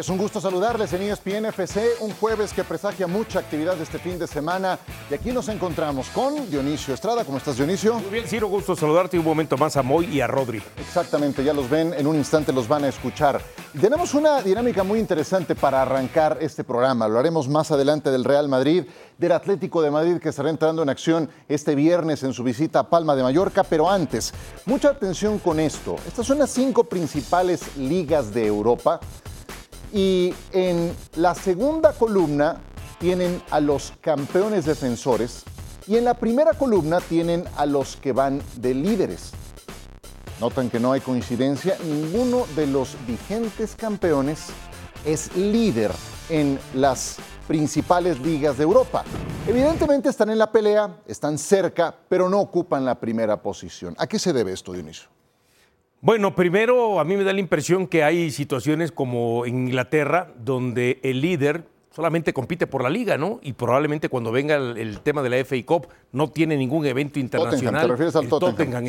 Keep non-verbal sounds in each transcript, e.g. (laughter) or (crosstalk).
Es un gusto saludarles en ESPN FC, un jueves que presagia mucha actividad este fin de semana. Y aquí nos encontramos con Dionisio Estrada. ¿Cómo estás, Dionisio? Muy bien, Ciro, gusto saludarte un momento más a Moy y a Rodri. Exactamente, ya los ven, en un instante los van a escuchar. Tenemos una dinámica muy interesante para arrancar este programa. Lo haremos más adelante del Real Madrid, del Atlético de Madrid que estará entrando en acción este viernes en su visita a Palma de Mallorca. Pero antes, mucha atención con esto. Estas son las cinco principales ligas de Europa y en la segunda columna tienen a los campeones defensores y en la primera columna tienen a los que van de líderes. Notan que no hay coincidencia, ninguno de los vigentes campeones es líder en las principales ligas de Europa. Evidentemente están en la pelea, están cerca, pero no ocupan la primera posición. ¿A qué se debe esto, Dionisio? Bueno, primero a mí me da la impresión que hay situaciones como en Inglaterra, donde el líder solamente compite por la liga, ¿no? Y probablemente cuando venga el, tema de la FA Cup no tiene ningún evento internacional. Tottenham, ¿te refieres al Tottenham?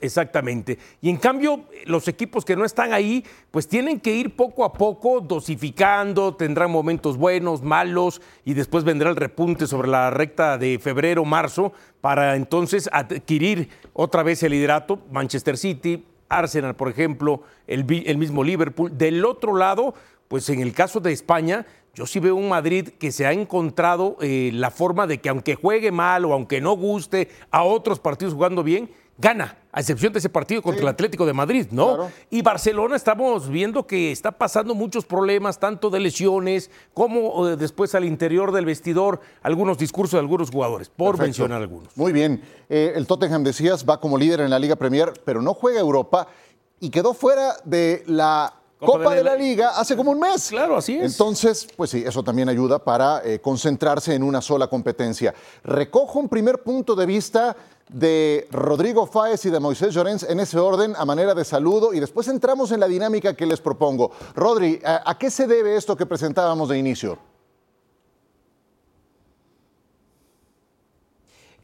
exactamente. Y en cambio, los equipos que no están ahí, pues tienen que ir poco a poco dosificando, tendrán momentos buenos, malos, y después vendrá el repunte sobre la recta de febrero, marzo, para entonces adquirir otra vez el liderato. Manchester City, Arsenal, por ejemplo, el, mismo Liverpool. Del otro lado, pues en el caso de España, yo sí veo un Madrid que se ha encontrado eh, la forma de que aunque juegue mal o aunque no guste a otros partidos jugando bien, gana, a excepción de ese partido contra el Atlético de Madrid, ¿no? Y Barcelona estamos viendo que está pasando muchos problemas, tanto de lesiones como eh, después al interior del vestidor, algunos discursos de algunos jugadores, por mencionar algunos. Muy bien. Eh, el Tottenham, decías, va como líder en la Liga Premier, pero no juega Europa y quedó fuera de la Copa, de, la... Liga hace como un mes. Claro, así es. Entonces, pues sí, eso también ayuda para eh, concentrarse en una sola competencia. Recojo un primer punto de vista de Rodrigo Fáez y de Moisés Llorens en ese orden a manera de saludo y después entramos en la dinámica que les propongo. Rodri, ¿a qué se debe esto que presentábamos de inicio?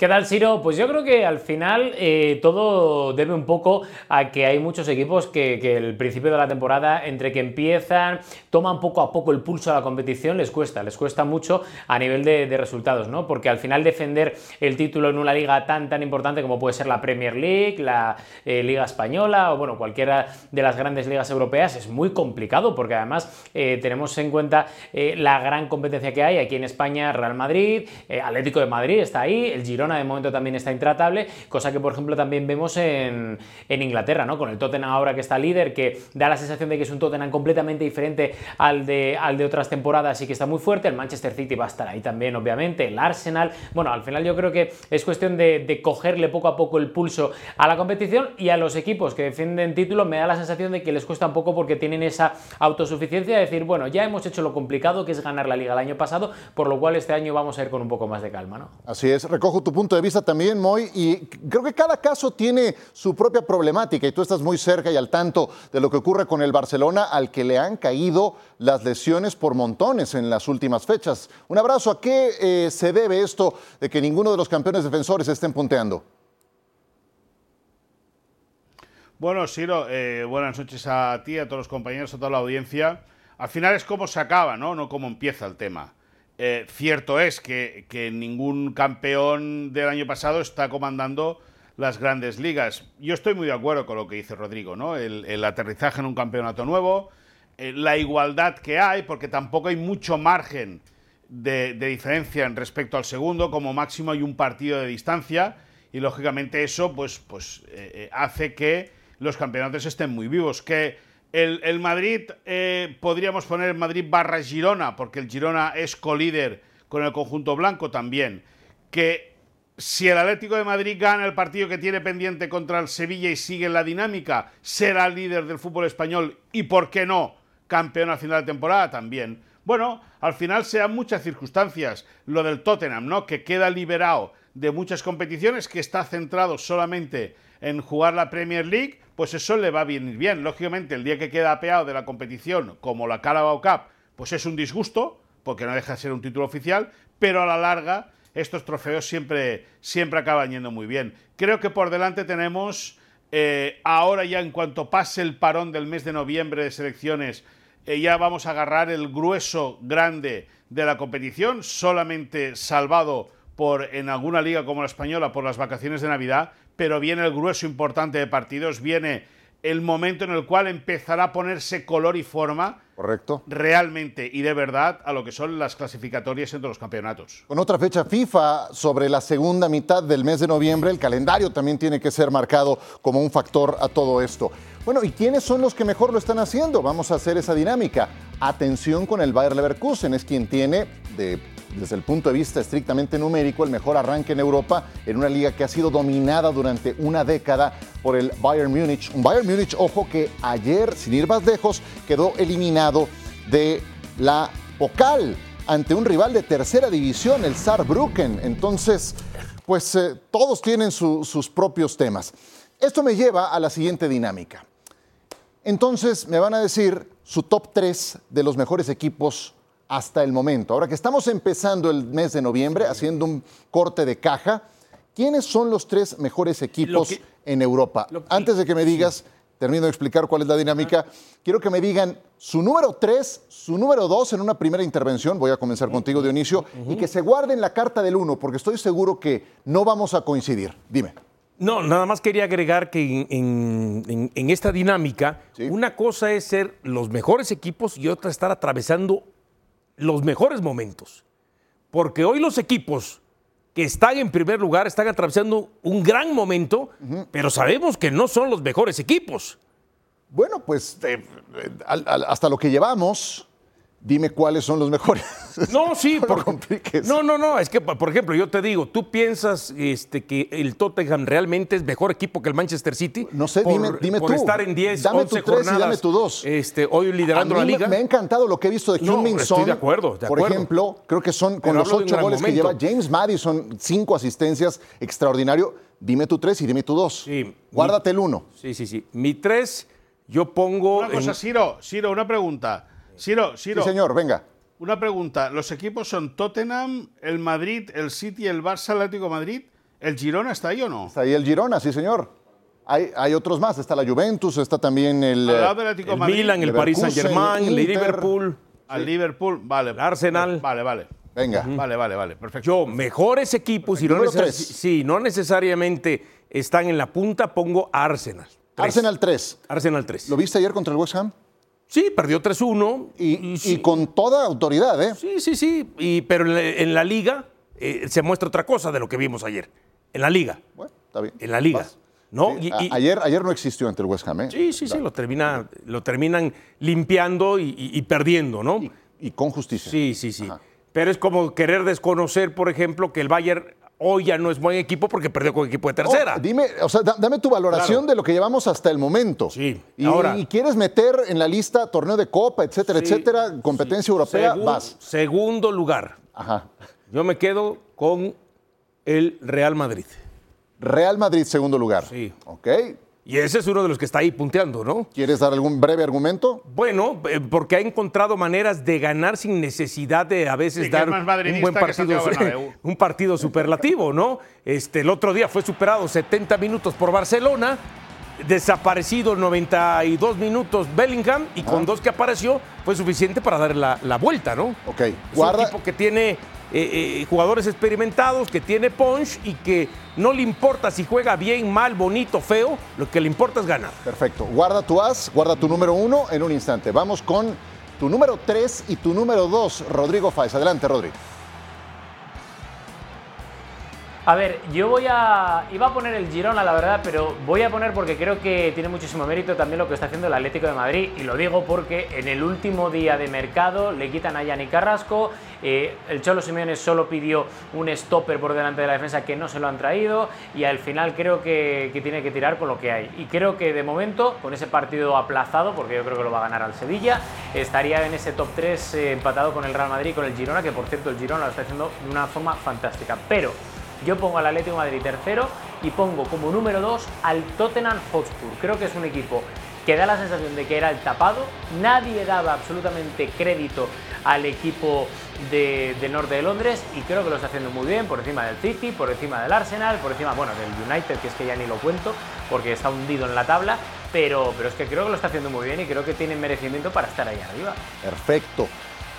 ¿Qué tal, Siro? Pues yo creo que al final eh, todo debe un poco a que hay muchos equipos que, que, el principio de la temporada, entre que empiezan, toman poco a poco el pulso a la competición, les cuesta, les cuesta mucho a nivel de, resultados, ¿no? Porque al final defender el título en una liga tan, tan importante como puede ser la Premier League, la eh, Liga Española o, bueno, cualquiera de las grandes ligas europeas es muy complicado porque además eh, tenemos en cuenta la gran competencia que hay aquí en España, Real Madrid, Atlético de Madrid está ahí, el Girona de momento también está intratable, cosa que por ejemplo también vemos en, Inglaterra, ¿no? Con el Tottenham ahora que está líder, que da la sensación de que es un Tottenham completamente diferente al de, al de otras temporadas y que está muy fuerte, el Manchester City va a estar ahí también, obviamente, el Arsenal, bueno, al final yo creo que es cuestión de, cogerle poco a poco el pulso a la competición y a los equipos que defienden título. Me da la sensación de que les cuesta un poco porque tienen esa autosuficiencia de decir, bueno, ya hemos hecho lo complicado que es ganar la liga el año pasado, por lo cual este año vamos a ir con un poco más de calma, ¿no? Así es, recojo tu punto de vista también, Moy, y creo que cada caso tiene su propia problemática y tú estás muy cerca y al tanto de lo que ocurre con el Barcelona, al que le han caído las lesiones por montones en las últimas fechas. Un abrazo. ¿A qué eh, se debe esto de que ninguno de los campeones defensores estén punteando? Bueno, Siro, eh, buenas noches a ti, a todos los compañeros, a toda la audiencia. Al final es cómo se acaba, ¿no? No cómo empieza el tema. Eh, cierto es que, ningún campeón del año pasado está comandando las grandes ligas. Yo estoy muy de acuerdo con lo que dice Rodrigo, ¿no? El, aterrizaje en un campeonato nuevo, eh, la igualdad que hay, porque tampoco hay mucho margen de, diferencia en respecto al segundo, como máximo hay un partido de distancia, y lógicamente eso pues, pues eh, hace que los campeonatos estén muy vivos. Que el, Madrid, eh, podríamos poner Madrid barra Girona, porque el Girona es colíder con el conjunto blanco también. Que si el Atlético de Madrid gana el partido que tiene pendiente contra el Sevilla y sigue la dinámica, será líder del fútbol español y, ¿por qué no?, campeón al final de temporada también. Bueno, al final se dan muchas circunstancias. Lo del Tottenham, ¿no? Que queda liberado de muchas competiciones, que está centrado solamente en jugar la Premier League, pues eso le va a venir bien. Lógicamente, el día que queda apeado de la competición, como la Carabao Cup, pues es un disgusto, porque no deja de ser un título oficial, pero a la larga estos trofeos siempre, siempre acaban yendo muy bien. Creo que por delante tenemos, eh, ahora ya en cuanto pase el parón del mes de noviembre de selecciones, eh, ya vamos a agarrar el grueso grande de la competición, solamente salvado por en alguna liga como la española por las vacaciones de Navidad, pero viene el grueso importante de partidos, viene el momento en el cual empezará a ponerse color y forma Correcto. realmente y de verdad a lo que son las clasificatorias entre los campeonatos. Con otra fecha FIFA sobre la segunda mitad del mes de noviembre, el calendario también tiene que ser marcado como un factor a todo esto. Bueno, ¿y quiénes son los que mejor lo están haciendo? Vamos a hacer esa dinámica. Atención con el Bayer Leverkusen, es quien tiene de desde el punto de vista estrictamente numérico, el mejor arranque en Europa en una liga que ha sido dominada durante una década por el Bayern Múnich. Un Bayern Múnich, ojo, que ayer, sin ir más lejos, quedó eliminado de la Pokal ante un rival de tercera división, el Saarbrücken. Entonces, pues eh, todos tienen sus propios temas. Esto me lleva a la siguiente dinámica. Entonces, me van a decir su top 3 de los mejores equipos hasta el momento. Ahora que estamos empezando el mes de noviembre, haciendo un corte de caja, ¿quiénes son los tres mejores equipos en Europa? Antes de que me digas, termino de explicar cuál es la dinámica, quiero que me digan su número tres, su número dos en una primera intervención, voy a comenzar contigo Dionisio, y que se guarden la carta del uno, porque estoy seguro que no vamos a coincidir. Dime. No, nada más quería agregar que en, esta dinámica, una cosa es ser los mejores equipos y otra estar atravesando los mejores momentos. Porque hoy los equipos que están en primer lugar están atravesando un gran momento, pero sabemos que no son los mejores equipos. Bueno, pues eh, eh, hasta lo que llevamos, dime cuáles son los mejores. No, sí, (laughs) por, no, no, no, es que, por ejemplo, yo te digo, ¿tú piensas este, que el Tottenham realmente es mejor equipo que el Manchester City? No sé, dime, dime por estar en 10, dame 11 tu jornadas, y dame tu dos. Este, hoy liderando la liga. Me, ha encantado lo que he visto de Min Son. Estoy de acuerdo, de Por ejemplo, creo que son con los ocho goles que lleva James Madison, cinco asistencias, extraordinario. Dime tu tres y dime tu dos. Sí, Guárdate el uno. Sí, sí, sí. Mi tres, yo pongo. Una cosa, Ciro, Ciro, una pregunta. Ciro, Ciro. Sí, señor, venga. Una pregunta. ¿Los equipos son Tottenham, el Madrid, el City, el Barça, Atlético Madrid? ¿El Girona está ahí o no? Está ahí el Girona, sí, señor. Hay, hay otros más. Está la Juventus, está también el, el Milan, el Paris Saint-Germain, el Liverpool. Al Liverpool, vale. Arsenal. Vale, vale. Venga. Vale, vale, vale. Perfecto. Yo, mejores equipos, y no, sí, no necesariamente están en la punta, pongo Arsenal. Arsenal 3. Arsenal 3. ¿Lo viste ayer contra el West Ham? Sí, perdió 3-1. Y, con toda autoridad, ¿eh? Sí, sí, sí. Y, pero en la, liga eh, se muestra otra cosa de lo que vimos ayer. En la liga. Bueno, está bien. En la liga. ¿no? ayer, ayer no existió ante el West Ham, ¿eh? Sí, sí, sí, lo, termina, lo terminan limpiando y, perdiendo, ¿no? Y, con justicia. Sí, sí, sí. Pero es como querer desconocer, por ejemplo, que el Bayern hoy ya no es buen equipo porque perdió con equipo de tercera. Oh, dime, o sea, dame tu valoración de lo que llevamos hasta el momento. Sí. Y, ahora, y quieres meter en la lista torneo de copa, etcétera, etcétera, competencia europea, vas. Segundo lugar. Ajá. Yo me quedo con el Real Madrid. Real Madrid, segundo lugar. Sí. Ok. Y ese es uno de los que está ahí punteando, ¿no? ¿Quieres dar algún breve argumento? Bueno, eh, porque ha encontrado maneras de ganar sin necesidad de a veces dar un buen partido, (laughs) un partido superlativo, ¿no? Este, el otro día fue superado 70 minutos por Barcelona, desaparecido 92 minutos Bellingham y con ah. dos que apareció fue suficiente para dar la, vuelta, ¿no? Ok. Es un equipo que tiene eh, eh, jugadores experimentados, que tiene punch y que no le importa si juega bien, mal, bonito, feo, lo que le importa es ganar. Perfecto. Guarda tu as, guarda tu número uno en un instante. Vamos con tu número tres y tu número dos, Rodrigo Faiz. Adelante, Rodrigo. A ver, yo voy a. Iba a poner el Girona, la verdad, pero voy a poner porque creo que tiene muchísimo mérito también lo que está haciendo el Atlético de Madrid. Y lo digo porque en el último día de mercado le quitan a Yanni Carrasco. Eh, el Cholo Simeone solo pidió un stopper por delante de la defensa que no se lo han traído. Y al final creo que, tiene que tirar con lo que hay. Y creo que de momento, con ese partido aplazado, porque yo creo que lo va a ganar al Sevilla, estaría en ese top 3 eh, empatado con el Real Madrid y con el Girona, que por cierto el Girona lo está haciendo de una forma fantástica. Pero. Yo pongo al Atlético de Madrid tercero y pongo como número dos al Tottenham Hotspur. Creo que es un equipo que da la sensación de que era el tapado. Nadie daba absolutamente crédito al equipo de, del norte de Londres y creo que lo está haciendo muy bien por encima del City, por encima del Arsenal, por encima, bueno, del United, que es que ya ni lo cuento porque está hundido en la tabla. pero, pero es que creo que lo está haciendo muy bien y creo que tiene merecimiento para estar ahí arriba. Perfecto.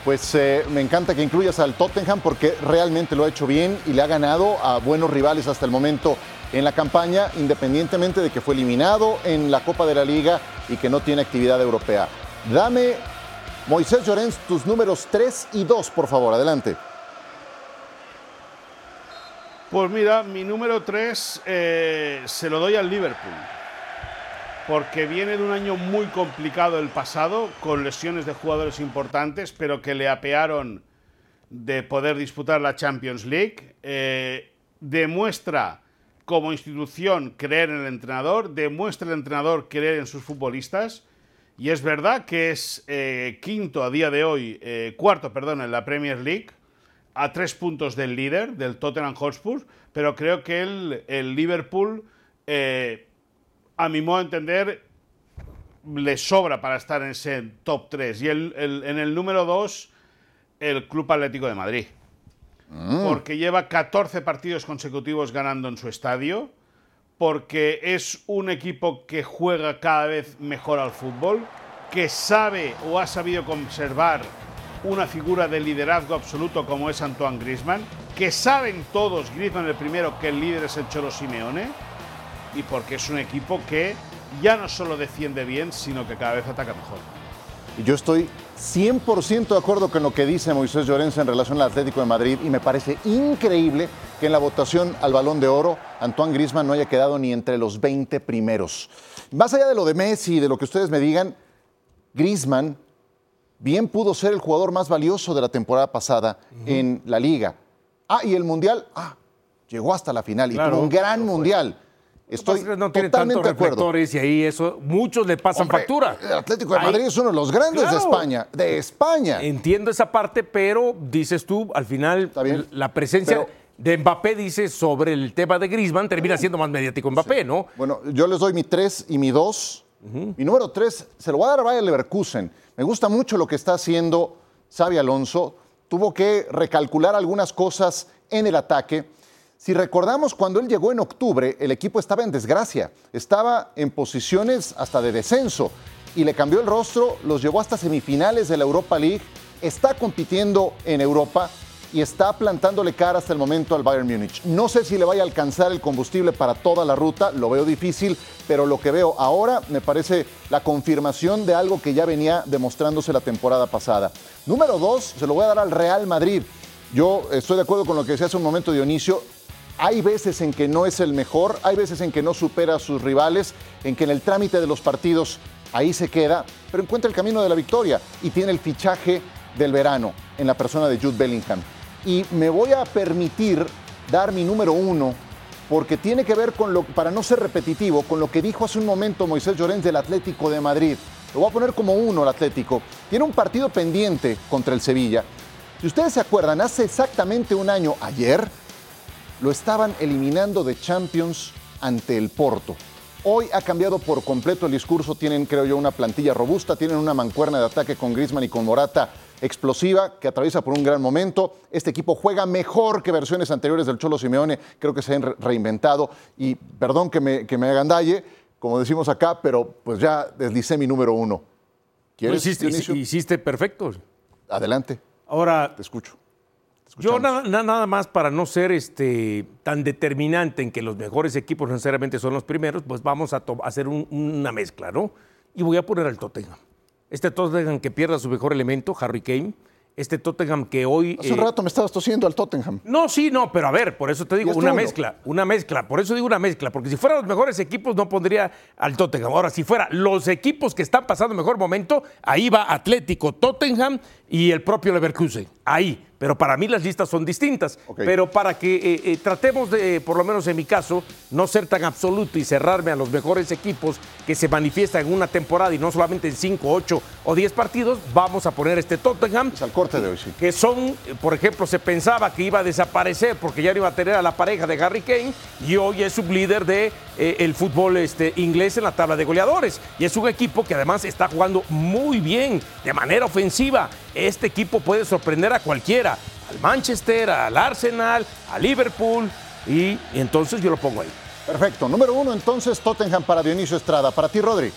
Pues eh, me encanta que incluyas al Tottenham porque realmente lo ha hecho bien y le ha ganado a buenos rivales hasta el momento en la campaña, independientemente de que fue eliminado en la Copa de la Liga y que no tiene actividad europea. Dame, Moisés Llorens, tus números 3 y 2, por favor, adelante. Pues mira, mi número 3 eh, se lo doy al Liverpool porque viene de un año muy complicado el pasado, con lesiones de jugadores importantes, pero que le apearon de poder disputar la Champions League. Eh, demuestra como institución creer en el entrenador, demuestra el entrenador creer en sus futbolistas. Y es verdad que es eh, quinto a día de hoy, eh, cuarto, perdón, en la Premier League, a tres puntos del líder, del Tottenham Hotspur, pero creo que el, el Liverpool a mi modo de entender, le sobra para estar en ese top 3. Y el, en el número 2, el Club Atlético de Madrid. Mm. Porque lleva 14 partidos consecutivos ganando en su estadio. Porque es un equipo que juega cada vez mejor al fútbol. Que sabe o ha sabido conservar una figura de liderazgo absoluto como es Antoine Grisman. Que saben todos, Grisman el primero, que el líder es el Cholo Simeone y porque es un equipo que ya no solo defiende bien, sino que cada vez ataca mejor. Y yo estoy 100% de acuerdo con lo que dice Moisés Llorens en relación al Atlético de Madrid y me parece increíble que en la votación al Balón de Oro Antoine Griezmann no haya quedado ni entre los 20 primeros. Más allá de lo de Messi y de lo que ustedes me digan, Griezmann bien pudo ser el jugador más valioso de la temporada pasada en la liga. Ah, y el Mundial, ah, llegó hasta la final y tuvo un gran Mundial. Estoy no tiene totalmente tantos reflectores y ahí eso muchos le pasan factura. El Atlético de Madrid es uno de los grandes de España, de España. Entiendo esa parte, pero dices tú, al final la presencia de Mbappé dice sobre el tema de Griezmann termina siendo más mediático Mbappé, ¿no? Bueno, yo les doy mi 3 y mi 2. Mi número 3 se lo voy a dar a Bayer Leverkusen. Me gusta mucho lo que está haciendo Xavi Alonso. Tuvo que recalcular algunas cosas en el ataque si recordamos, cuando él llegó en octubre, el equipo estaba en desgracia, estaba en posiciones hasta de descenso y le cambió el rostro, los llevó hasta semifinales de la Europa League, está compitiendo en Europa y está plantándole cara hasta el momento al Bayern Múnich. No sé si le vaya a alcanzar el combustible para toda la ruta, lo veo difícil, pero lo que veo ahora me parece la confirmación de algo que ya venía demostrándose la temporada pasada. Número dos, se lo voy a dar al Real Madrid. Yo estoy de acuerdo con lo que decía hace un momento Dionisio. Hay veces en que no es el mejor, hay veces en que no supera a sus rivales, en que en el trámite de los partidos ahí se queda, pero encuentra el camino de la victoria y tiene el fichaje del verano en la persona de Jude Bellingham. Y me voy a permitir dar mi número uno porque tiene que ver con lo, para no ser repetitivo, con lo que dijo hace un momento Moisés Llorens del Atlético de Madrid. Lo voy a poner como uno el Atlético. Tiene un partido pendiente contra el Sevilla. Si ustedes se acuerdan, hace exactamente un año, ayer, lo estaban eliminando de Champions ante el Porto. Hoy ha cambiado por completo el discurso, tienen creo yo una plantilla robusta, tienen una mancuerna de ataque con Griezmann y con Morata explosiva que atraviesa por un gran momento. Este equipo juega mejor que versiones anteriores del Cholo Simeone, creo que se han reinventado y perdón que me, que me hagan dalle, como decimos acá, pero pues ya deslicé mi número uno. ¿Quieres, hiciste, hiciste perfecto. Adelante. Ahora, te escucho. Yo nada, nada, más para no ser este, tan determinante en que los mejores equipos necesariamente son los primeros, pues vamos a, hacer una mezcla, ¿no? Y voy a poner al Tottenham. Este Tottenham que pierda su mejor elemento, Harry Kane, este Tottenham que hoy... Hace un eh, rato me estabas tosiendo al Tottenham. No, sí, no, pero a ver, por eso te digo, una mezcla, una mezcla, por eso digo una mezcla, porque si fueran los mejores equipos no pondría al Tottenham. Ahora, si fuera los equipos que están pasando mejor momento, ahí va Atlético, Tottenham y el propio Leverkusen, ahí pero para mí las listas son distintas. Pero para que eh, eh, tratemos de, por lo menos en mi caso, no ser tan absoluto y cerrarme a los mejores equipos que se manifiestan en una temporada y no solamente en 5, 8 o 10 partidos, vamos a poner este Tottenham. al corte de hoy, sí. Que son, por ejemplo, se pensaba que iba a desaparecer porque ya no iba a tener a la pareja de Harry Kane y hoy es sublíder de eh, el fútbol este, inglés en la tabla de goleadores. Y es un equipo que además está jugando muy bien, de manera ofensiva. Este equipo puede sorprender a cualquiera, al Manchester, al Arsenal, a Liverpool, y, entonces yo lo pongo ahí. Perfecto. Número uno, entonces, Tottenham para Dionisio Estrada. Para ti, Rodri.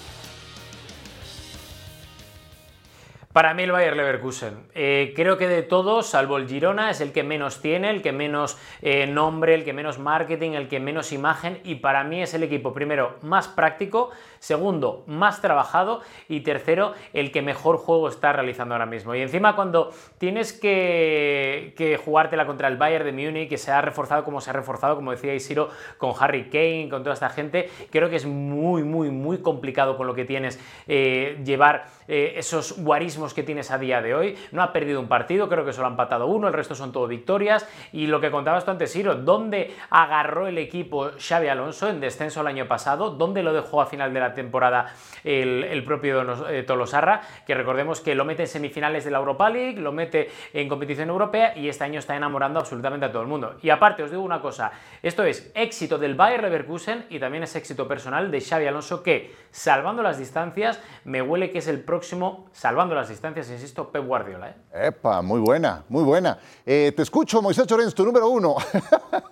Para mí el Bayer Leverkusen. Eh, creo que de todos, salvo el Girona, es el que menos tiene, el que menos eh, nombre, el que menos marketing, el que menos imagen y para mí es el equipo, primero, más práctico, segundo, más trabajado y tercero, el que mejor juego está realizando ahora mismo. Y encima cuando tienes que, que jugártela contra el Bayern de Múnich, que se ha reforzado como se ha reforzado, como decía Isiro, con Harry Kane, con toda esta gente, creo que es muy, muy, muy complicado con lo que tienes eh, llevar esos guarismos que tienes a día de hoy. No ha perdido un partido, creo que solo ha empatado uno, el resto son todo victorias. Y lo que contabas tú antes, Siro, ¿dónde agarró el equipo Xavi Alonso en descenso el año pasado? ¿Dónde lo dejó a final de la temporada el, propio eh, Tolosarra? Que recordemos que lo mete en semifinales de la Europa League, lo mete en competición europea y este año está enamorando absolutamente a todo el mundo. Y aparte, os digo una cosa, esto es éxito del Bayer Leverkusen y también es éxito personal de Xavi Alonso que, salvando las distancias, me huele que es el próximo, salvando las distancias, insisto, Pep Guardiola. ¿eh? Epa, muy buena, muy buena. Eh, te escucho, Moisés Llorens, tu número uno.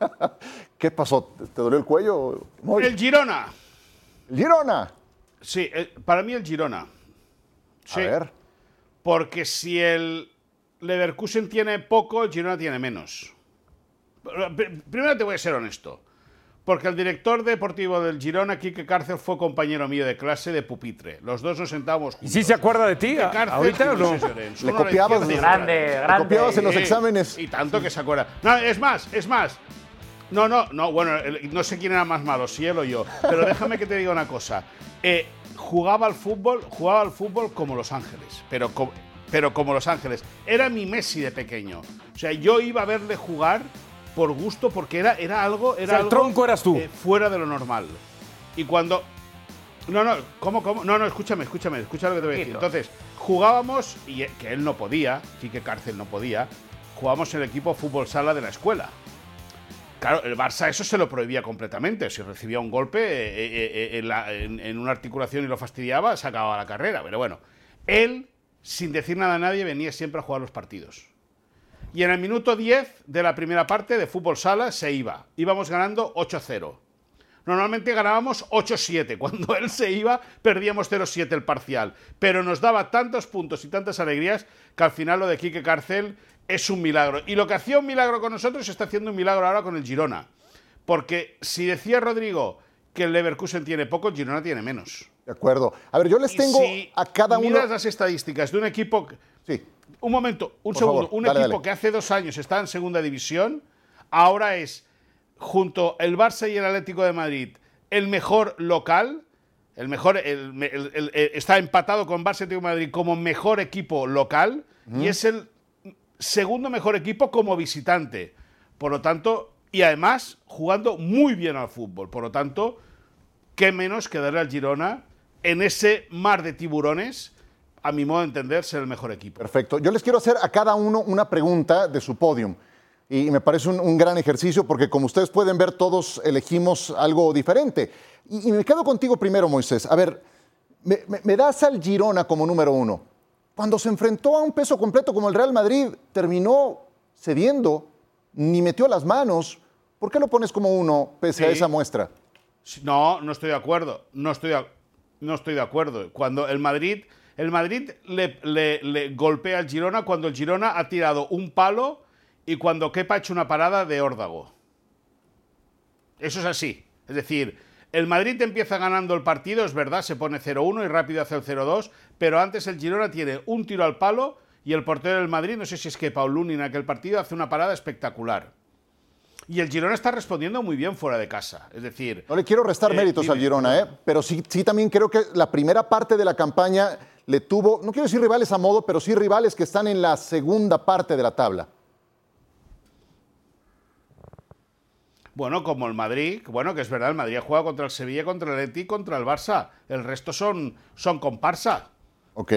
(laughs) ¿Qué pasó? ¿Te dolió el cuello? El Girona. ¿El Girona? Sí, para mí el Girona. A ver. Porque si el Leverkusen tiene poco, el Girona tiene menos. Primero te voy a ser honesto. Porque el director deportivo del Girona, Quique Cárcel, fue compañero mío de clase de pupitre. Los dos nos sentábamos juntos. ¿Y sí se acuerda de ti? ¿Ahorita o no? Le copiabas, grande, grande. copiabas en los exámenes. Y tanto que se acuerda. No, es más, es más. No, no, no, bueno, no sé quién era más malo, si él o yo. Pero déjame que te diga una cosa. Eh, jugaba al fútbol, jugaba al fútbol como Los Ángeles, pero, pero como Los Ángeles. Era mi Messi de pequeño. O sea, yo iba a verle jugar por gusto, porque era, era algo. Era el tronco eras tú. Eh, fuera de lo normal. Y cuando. No, no, ¿cómo, cómo? No, no, escúchame, escúchame, escucha lo que te voy a decir. Entonces, jugábamos, y que él no podía, que Cárcel no podía, jugábamos en el equipo fútbol sala de la escuela. Claro, el Barça eso se lo prohibía completamente. Si recibía un golpe eh, eh, en, en, una articulación y lo fastidiaba, se acababa la carrera. Pero bueno, él, sin decir nada a nadie, venía siempre a jugar los partidos y en el minuto 10 de la primera parte de fútbol sala se iba. Íbamos ganando 8-0. Normalmente ganábamos 8-7. Cuando (laughs) él se iba, perdíamos 0-7 el parcial. Pero nos daba tantos puntos y tantas alegrías que al final lo de Quique Carcel es un milagro. Y lo que hacía un milagro con nosotros está haciendo un milagro ahora con el Girona. Porque si decía Rodrigo que el Leverkusen tiene poco, el Girona tiene menos. De acuerdo. A ver, yo les tengo a cada uno. Miras las estadísticas de un equipo. Sí un momento, un segundo. un equipo que hace dos años está en segunda división, ahora es, junto el Barça y el Atlético de Madrid, el mejor local. El mejor, está empatado con Barça y Atlético de Madrid como mejor equipo local y es el segundo mejor equipo como visitante. Por lo tanto, y además jugando muy bien al fútbol. Por lo tanto, qué menos que darle al Girona en ese mar de tiburones a mi modo de entender, ser el mejor equipo. Perfecto. Yo les quiero hacer a cada uno una pregunta de su podium. Y me parece un, gran ejercicio porque como ustedes pueden ver, todos elegimos algo diferente. Y, me quedo contigo primero, Moisés. A ver, me, das al Girona como número uno. Cuando se enfrentó a un peso completo como el Real Madrid, terminó cediendo, ni metió las manos. ¿Por qué lo pones como uno pese a esa muestra? No, no estoy de acuerdo. No estoy no estoy de acuerdo. Cuando el Madrid el Madrid le, golpea al Girona cuando el Girona ha tirado un palo y cuando Kepa ha hecho una parada de órdago. Eso es así. Es decir, el Madrid empieza ganando el partido, es verdad, se pone 0-1 y rápido hace el 0-2, pero antes el Girona tiene un tiro al palo y el portero del Madrid, no sé si es que Pauluni en aquel partido, hace una parada espectacular. Y el Girona está respondiendo muy bien fuera de casa. Es decir. No le quiero restar eh, méritos al Girona, ¿eh? pero sí, sí también creo que la primera parte de la campaña le tuvo, no quiero decir rivales a modo, pero sí rivales que están en la segunda parte de la tabla. Bueno, como el Madrid, bueno, que es verdad, el Madrid ha jugado contra el Sevilla, contra el Atleti, contra el Barça. El resto son, son comparsa. Ok,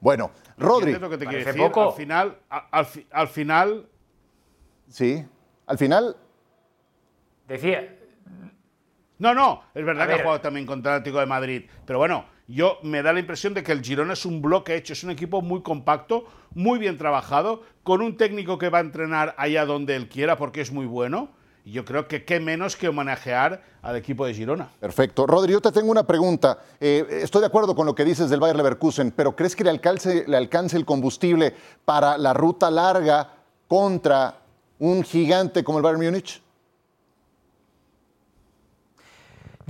bueno, Rodri. lo que te quiero decir? Al final, al, final... Sí, al final... Decía... No, no, es verdad que ha jugado también contra el Atlético de Madrid, pero bueno, yo me da la impresión de que el Girona es un bloque hecho, es un equipo muy compacto, muy bien trabajado, con un técnico que va a entrenar allá donde él quiera porque es muy bueno Y yo creo que qué menos que homenajear al equipo de Girona. Perfecto. Rodri, yo te tengo una pregunta. Eh, estoy de acuerdo con lo que dices del Bayer Leverkusen, pero ¿crees que le alcance, le alcance el combustible para la ruta larga contra un gigante como el Bayern Múnich?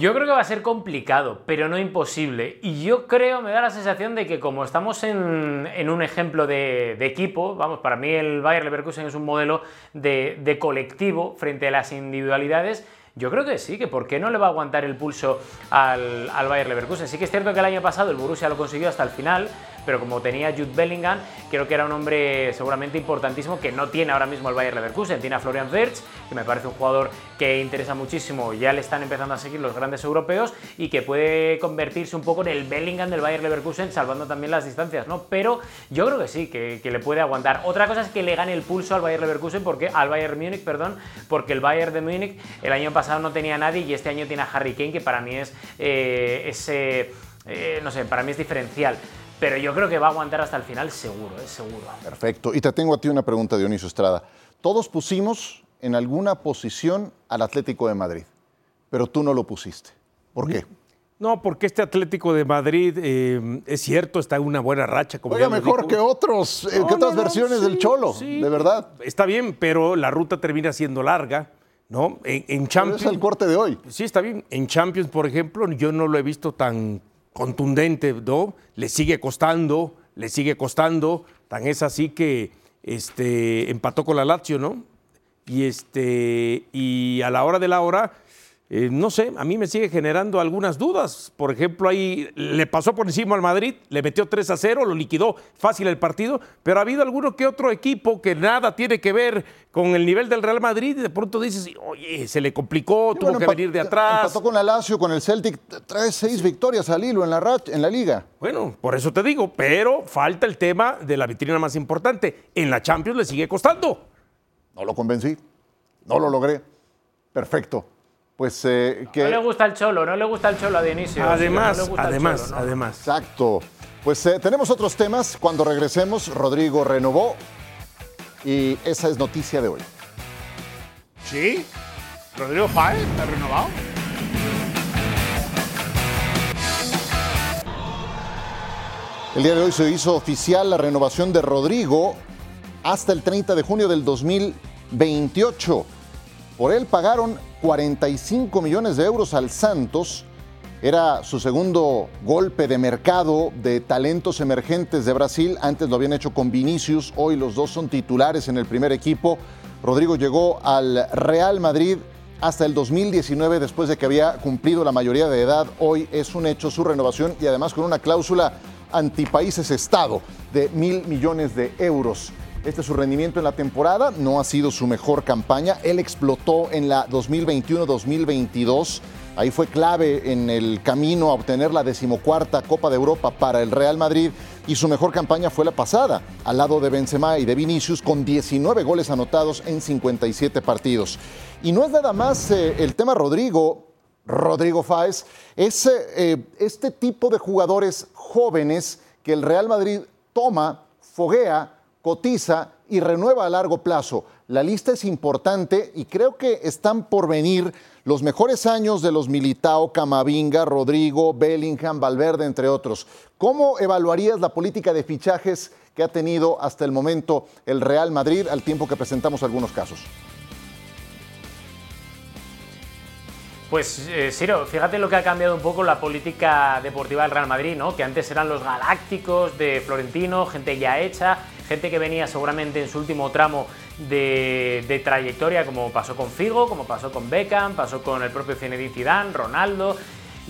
Yo creo que va a ser complicado, pero no imposible. Y yo creo, me da la sensación de que como estamos en, un ejemplo de, equipo, vamos, para mí el Bayer Leverkusen es un modelo de, colectivo frente a las individualidades, yo creo que sí, que por qué no le va a aguantar el pulso al, al Bayer Leverkusen. Sí que es cierto que el año pasado el Borussia lo consiguió hasta el final, pero como tenía Jude Bellingham, creo que era un hombre seguramente importantísimo que no tiene ahora mismo el Bayer Leverkusen. Tiene a Florian Wirtz, que me parece un jugador que interesa muchísimo, ya le están empezando a seguir los grandes europeos y que puede convertirse un poco en el Bellingham del Bayer Leverkusen, salvando también las distancias, ¿no? Pero yo creo que sí, que, le puede aguantar. Otra cosa es que le gane el pulso al Bayer Leverkusen, porque, al Bayern Múnich, perdón, porque el Bayern de Múnich el año pasado no tenía nadie y este año tiene a Harry Kane, que para mí es eh, ese, eh, no sé, para mí es diferencial pero yo creo que va a aguantar hasta el final seguro, es seguro. Perfecto. Y te tengo a ti una pregunta, Dionisio Estrada. Todos pusimos en alguna posición al Atlético de Madrid, pero tú no lo pusiste. ¿Por qué? No, porque este Atlético de Madrid eh, es cierto, está en una buena racha. Como Oiga, mejor que otros, eh, que otras versiones del Cholo, de verdad. Está bien, pero la ruta termina siendo larga. ¿no? En, en Champions. es el corte de hoy. Sí, está bien. En Champions, por ejemplo, yo no lo he visto tan contundente, ¿no? Le sigue costando, le sigue costando, tan es así que este, empató con la Lazio, ¿no? Y, este, y a la hora de la hora eh, no sé, a mí me sigue generando algunas dudas. Por ejemplo, ahí le pasó por encima al Madrid, le metió 3 a 0, lo liquidó fácil el partido, pero ha habido alguno que otro equipo que nada tiene que ver con el nivel del Real Madrid y de pronto dices, oye, se le complicó, tuvo que venir de atrás. Empató con la Lazio, con el Celtic, trae seis victorias al hilo en la, en la liga. Bueno, por eso te digo, pero falta el tema de la vitrina más importante. En la Champions le sigue costando. No lo convencí, no lo logré. Perfecto pues eh, que... No le gusta el cholo, no le gusta el cholo a Dionisio. Además, además, además. Exacto. Pues eh, tenemos otros temas. Cuando regresemos, Rodrigo renovó y esa es noticia de hoy. ¿Sí? ¿Rodrigo Páez ha renovado? El día de hoy se hizo oficial la renovación de Rodrigo hasta el 30 de junio del 2028. Por él pagaron 45 millones de euros al Santos. Era su segundo golpe de mercado de talentos emergentes de Brasil. Antes lo habían hecho con Vinicius. Hoy los dos son titulares en el primer equipo. Rodrigo llegó al Real Madrid hasta el 2019 después de que había cumplido la mayoría de edad. Hoy es un hecho su renovación y además con una cláusula antipaíses Estado de mil millones de euros. Este es su rendimiento en la temporada, no ha sido su mejor campaña. Él explotó en la 2021-2022. Ahí fue clave en el camino a obtener la decimocuarta Copa de Europa para el Real Madrid y su mejor campaña fue la pasada, al lado de Benzema y de Vinicius, con 19 goles anotados en 57 partidos. Y no es nada más eh, el tema Rodrigo, Rodrigo Fáez, es eh, este tipo de jugadores jóvenes que el Real Madrid toma, foguea, cotiza y renueva a largo plazo. La lista es importante y creo que están por venir los mejores años de los Militao, Camavinga, Rodrigo, Bellingham, Valverde, entre otros. ¿Cómo evaluarías la política de fichajes que ha tenido hasta el momento el Real Madrid al tiempo que presentamos algunos casos? Pues, eh, Siro, fíjate lo que ha cambiado un poco la política deportiva del Real Madrid, ¿no? Que antes eran los galácticos de Florentino, gente ya hecha, gente que venía seguramente en su último tramo de, trayectoria, como pasó con Figo, como pasó con Beckham, pasó con el propio Zinedine Zidane, Ronaldo,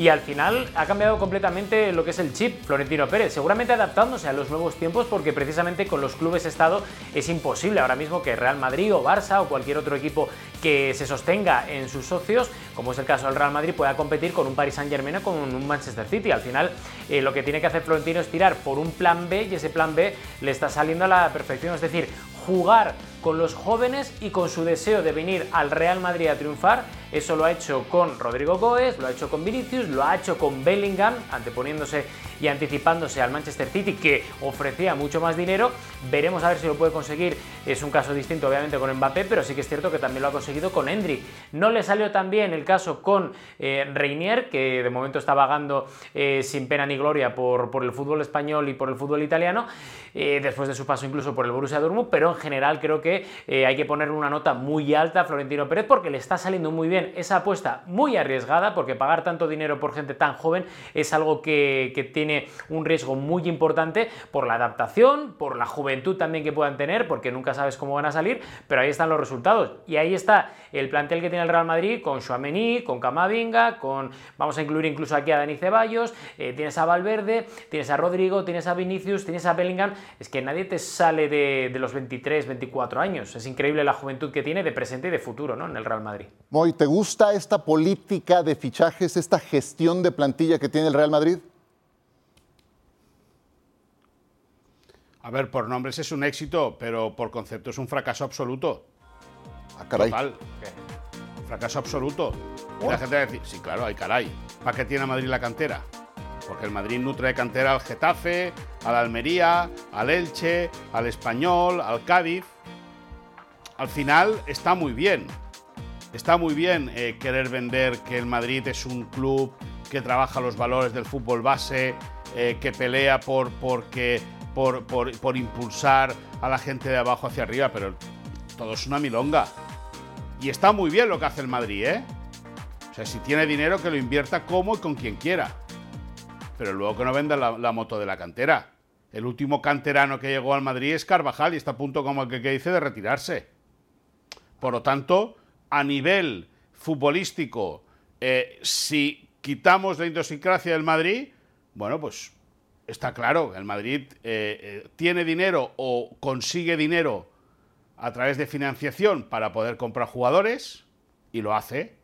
y al final ha cambiado completamente lo que es el chip Florentino Pérez, seguramente adaptándose a los nuevos tiempos porque precisamente con los clubes Estado es imposible ahora mismo que Real Madrid o Barça o cualquier otro equipo que se sostenga en sus socios, como es el caso del Real Madrid, pueda competir con un Paris Saint Germain o con un Manchester City. Al final eh, lo que tiene que hacer Florentino es tirar por un plan B y ese plan B le está saliendo a la perfección, es decir, jugar con los jóvenes y con su deseo de venir al Real Madrid a triunfar Eso lo ha hecho con Rodrigo Goes, lo ha hecho con Vinicius, lo ha hecho con Bellingham, anteponiéndose y anticipándose al Manchester City, que ofrecía mucho más dinero. Veremos a ver si lo puede conseguir. Es un caso distinto, obviamente, con Mbappé, pero sí que es cierto que también lo ha conseguido con Endrick. No le salió tan bien el caso con eh, Reinier, que de momento está vagando eh, sin pena ni gloria por, por, el fútbol español y por el fútbol italiano, eh, después de su paso incluso por el Borussia Dortmund, pero en general creo que hay que poner una nota muy alta a Florentino Pérez porque le está saliendo muy bien esa apuesta muy arriesgada, porque pagar tanto dinero por gente tan joven es algo que, tiene un riesgo muy importante por la adaptación, por la juventud también que puedan tener, porque nunca sabes cómo van a salir, pero ahí están los resultados. Y ahí está el plantel que tiene el Real Madrid con Chouameni, con Camavinga, con, vamos a incluir incluso aquí a Dani Ceballos, eh, tienes a Valverde, tienes a Rodrigo, tienes a Vinicius, tienes a Bellingham, es que nadie te sale de, los 23, 24 años. Es increíble la juventud que tiene de presente y de futuro ¿no? en el Real Madrid. Moy, ¿te gusta esta política de fichajes, esta gestión de plantilla que tiene el Real Madrid? A ver, por nombres es un éxito, pero por concepto es un fracaso absoluto. Ah, caray. Total. Fracaso absoluto. Y la gente va a decir, sí, claro, hay caray. ¿Para qué tiene Madrid la cantera? Porque el Madrid nutre de cantera al Getafe, al Almería, al Elche, al Español, al Cádiz. Al final está muy bien. Está muy bien eh, querer vender que el Madrid es un club que trabaja los valores del fútbol base, eh, que pelea por porque por, impulsar a la gente de abajo hacia arriba, pero todo es una milonga. Y está muy bien lo que hace el Madrid, ¿eh? O sea, si tiene dinero que lo invierta como y con quien quiera. Pero luego que no venda la, moto de la cantera. El último canterano que llegó al Madrid es Carvajal y está a punto, como el que, dice, de retirarse. Por lo tanto, a nivel futbolístico, eh, si quitamos la idiosincrasia del Madrid, bueno, pues está claro, el Madrid eh, eh, tiene dinero o consigue dinero a través de financiación para poder comprar jugadores y lo hace.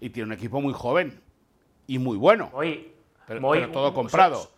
Y tiene un equipo muy joven y muy bueno. pero, todo comprado.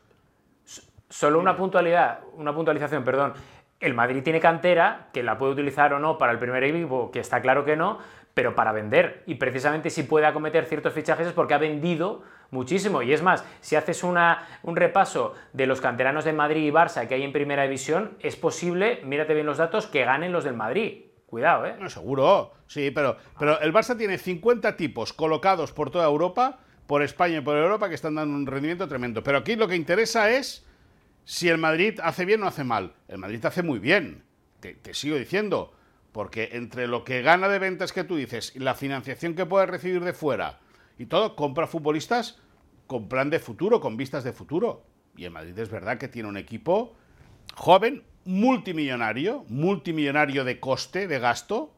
solo una puntualidad, una puntualización, perdón. El Madrid tiene cantera, que la puede utilizar o no para el primer equipo, que está claro que no, pero para vender. Y precisamente si puede acometer ciertos fichajes es porque ha vendido muchísimo. Y es más, si haces una, un repaso de los canteranos de Madrid y Barça que hay en primera división, es posible, mírate bien los datos, que ganen los del Madrid. Cuidado, ¿eh? No, seguro, sí, pero, pero el Barça tiene 50 tipos colocados por toda Europa, por España y por Europa, que están dando un rendimiento tremendo. Pero aquí lo que interesa es si el Madrid hace bien o hace mal. El Madrid hace muy bien, te, sigo diciendo, porque entre lo que gana de ventas que tú dices y la financiación que puede recibir de fuera y todo, compra futbolistas con plan de futuro, con vistas de futuro. Y en Madrid es verdad que tiene un equipo joven, multimillonario, multimillonario de coste, de gasto.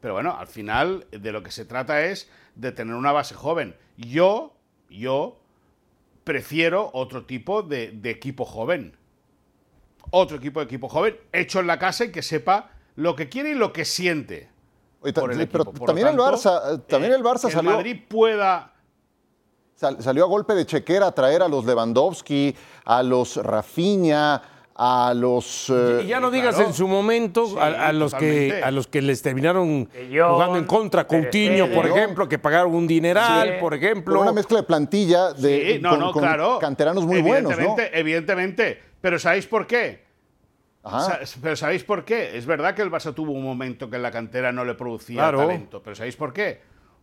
Pero bueno, al final de lo que se trata es de tener una base joven. Yo, yo prefiero otro tipo de, equipo joven. Otro equipo de equipo joven, hecho en la casa y que sepa lo que quiere y lo que siente. pero también, el Barça, también el Barça salió. Madrid pueda salió a golpe de chequera a traer a los Lewandowski, a los Rafinha, a los y ya no digas en su momento a, los que a los que les terminaron jugando en contra Coutinho por ejemplo que pagaron un dineral por ejemplo. Una mezcla de plantilla de con, canteranos muy buenos ¿no? evidentemente pero sabéis por qué pero sabéis por qué es verdad que el Barça tuvo un momento que en la cantera no le producía talento pero sabéis por qué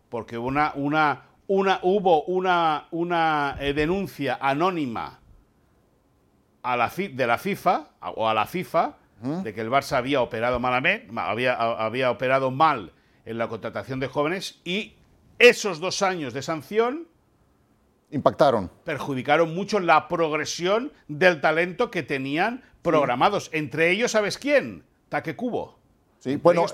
porque una una una, hubo una, una eh, denuncia anónima a la, de la FIFA o a la FIFA de que el Barça había operado malamente, había, había operado mal en la contratación de jóvenes y esos dos años de sanción impactaron. Perjudicaron mucho la progresión del talento que tenían programados. Entre ellos, ¿sabes quién? Taque Cubo. Sí, bueno,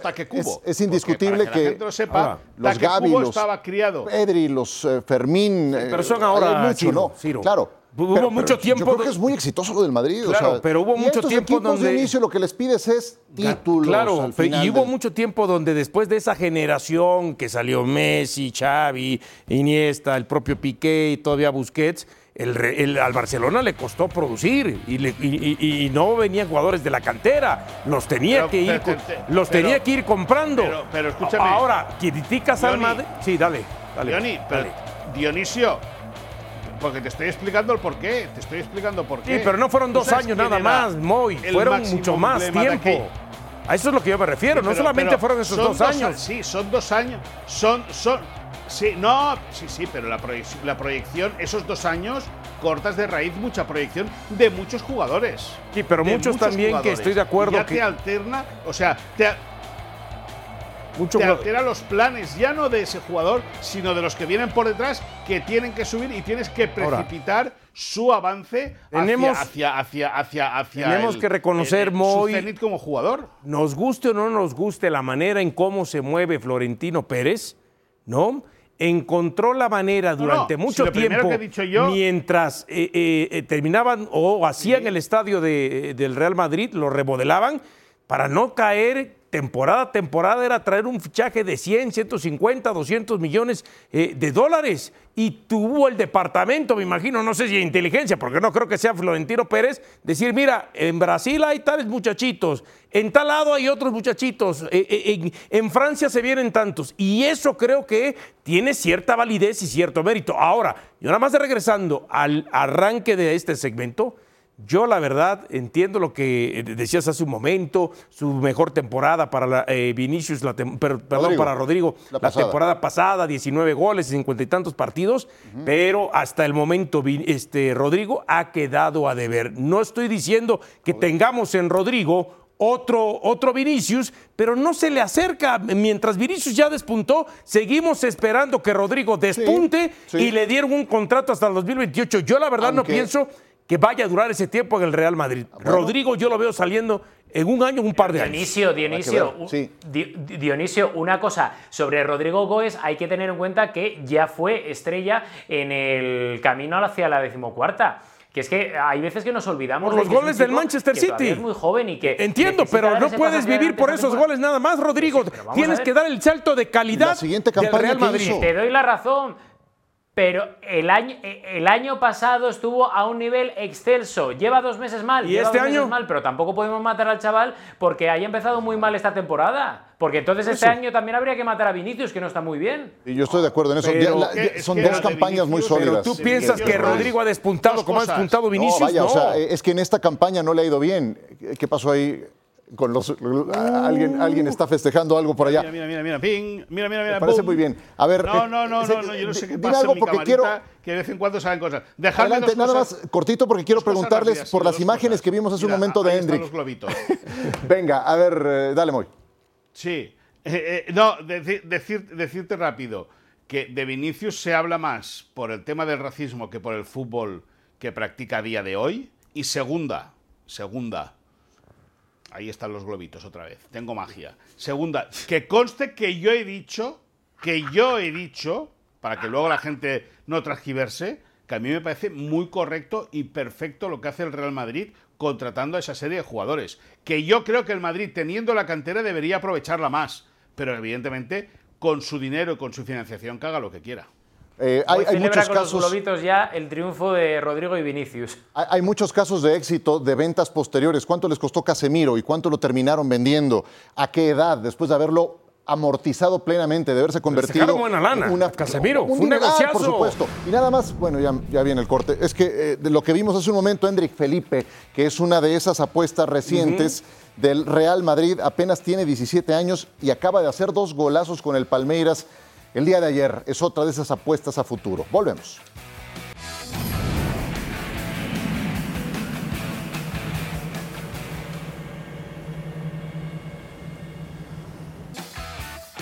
es, indiscutible que, lo sepa, los Gaby, los estaba criado. Pedri, los eh, Fermín, pero son ahora eh, mucho, ¿no? Claro. Hubo mucho tiempo. Yo creo que es muy exitoso lo del Madrid. Claro, pero hubo mucho tiempo donde. de inicio lo que les pides es títulos. Claro, y hubo mucho tiempo donde después de esa generación que salió Messi, Xavi, Iniesta, el propio Piqué y todavía Busquets, el, al Barcelona le costó producir y, no venían jugadores de la cantera. Los tenía que ir, los tenía que ir comprando. Pero, escúchame. Ahora, criticas al Madrid. Sí, dale, dale. Dionisio, porque te estoy explicando el porqué. Te estoy explicando por qué. Sí, pero no fueron dos años nada más, Moy. Fueron mucho más tiempo. A eso es lo que yo me refiero. no solamente fueron esos dos, años. Sí, son dos años. Son, son, Sí, no, sí, sí, pero la proyección, la proyección, esos dos años, cortas de raíz mucha proyección de muchos jugadores. Sí, pero muchos, también que estoy de acuerdo ya que. te alterna, o sea, te, Mucho te altera los planes ya no de ese jugador, sino de los que vienen por detrás que tienen que subir y tienes que precipitar su avance tenemos, hacia, hacia, hacia, hacia, Tenemos que reconocer muy como jugador. Nos guste o no nos guste la manera en cómo se mueve Florentino Pérez, ¿no? encontró la manera durante mucho tiempo, mientras eh, eh, eh, terminaban o hacían el estadio del Real Madrid, lo remodelaban para no caer temporada a temporada era traer un fichaje de 100, 150, 200 millones eh, de dólares. Y tuvo el departamento, me imagino, no sé si inteligencia, porque no creo que sea Florentino Pérez, decir, mira, en Brasil hay tales muchachitos, en tal lado hay otros muchachitos, eh, eh, en, Francia se vienen tantos. Y eso creo que tiene cierta validez y cierto mérito. Ahora, yo nada más regresando al arranque de este segmento, yo la verdad entiendo lo que eh, decías hace un momento, su mejor temporada para la, eh, Vinicius, perdón, para Rodrigo, la, temporada pasada, 19 goles, 50 y tantos partidos, pero hasta el momento este, Rodrigo ha quedado a deber. No estoy diciendo que tengamos en Rodrigo otro, otro Vinicius, pero no se le acerca. Mientras Vinicius ya despuntó, seguimos esperando que Rodrigo despunte y le dieron un contrato hasta el 2028. Yo la verdad no pienso que vaya a durar ese tiempo en el Real Madrid. Ah, Rodrigo yo lo veo saliendo en un año, un par de años. Dionisio, Dionisio, Dionisio, una cosa sobre Rodrigo Góez hay que tener en cuenta que ya fue estrella en el camino hacia la decimocuarta. Que es que hay veces que nos olvidamos. Por los goles del Manchester City. Es muy joven y que. Entiendo, pero no puedes vivir por esos goles nada más, Rodrigo. Tienes que dar el salto de calidad siguiente del Real Madrid. Te doy la razón. Pero el año, eh, el año pasado estuvo a un nivel excelso. Lleva dos meses mal. ¿Y este año? mal, pero tampoco podemos matar al chaval porque haya empezado muy mal esta temporada. Porque entonces este año también habría que matar a Vinicius, que no está muy bien. Y yo estoy de acuerdo en eso. son dos campañas muy sólidas. ¿Tú piensas que Rodrigo ha despuntado como ha despuntado Vinicius? No, vaya, o sea, es que en esta campaña no le ha ido bien. ¿Qué pasó ahí? Con los alguien alguien está festejando algo por allá. Mira, mira, mira, ping, mira, mira, mira. Me parece muy bien. A ver, no, no, no, no, no, yo no sé qué pasa algo porque quiero que de vez en cuando salen cosas. Dejadme Adelante, nada más cortito porque quiero preguntarles por las imágenes que vimos hace un momento de Hendrik. (laughs) Venga, a ver, eh, dale Moy. Sí. Eh, eh, no, decir, decirte rápido que de Vinicius se habla más por el tema del racismo que por el fútbol que practica a día de hoy. Y segunda, segunda, Ahí están los globitos otra vez. Tengo magia. Segunda, que conste que yo he dicho, que yo he dicho, para que luego la gente no transgiverse, que a mí me parece muy correcto y perfecto lo que hace el Real Madrid contratando a esa serie de jugadores. Que yo creo que el Madrid, teniendo la cantera, debería aprovecharla más. Pero evidentemente, con su dinero y con su financiación, que haga lo que quiera. Eh, hay, muchos casos. Los ya el triunfo de Rodrigo y Vinicius. Hay, muchos casos de éxito de ventas posteriores. ¿Cuánto les costó Casemiro y cuánto lo terminaron vendiendo? ¿A qué edad? Después de haberlo amortizado plenamente, de haberse convertido en buena lana. Casemiro, un, un negociazo. por supuesto. Y nada más, bueno, ya, ya viene el corte. Es que eh, de lo que vimos hace un momento, Hendrik Felipe, que es una de esas apuestas recientes del Real Madrid, apenas tiene 17 años y acaba de hacer dos golazos con el Palmeiras el día de ayer es otra de esas apuestas a futuro. Volvemos.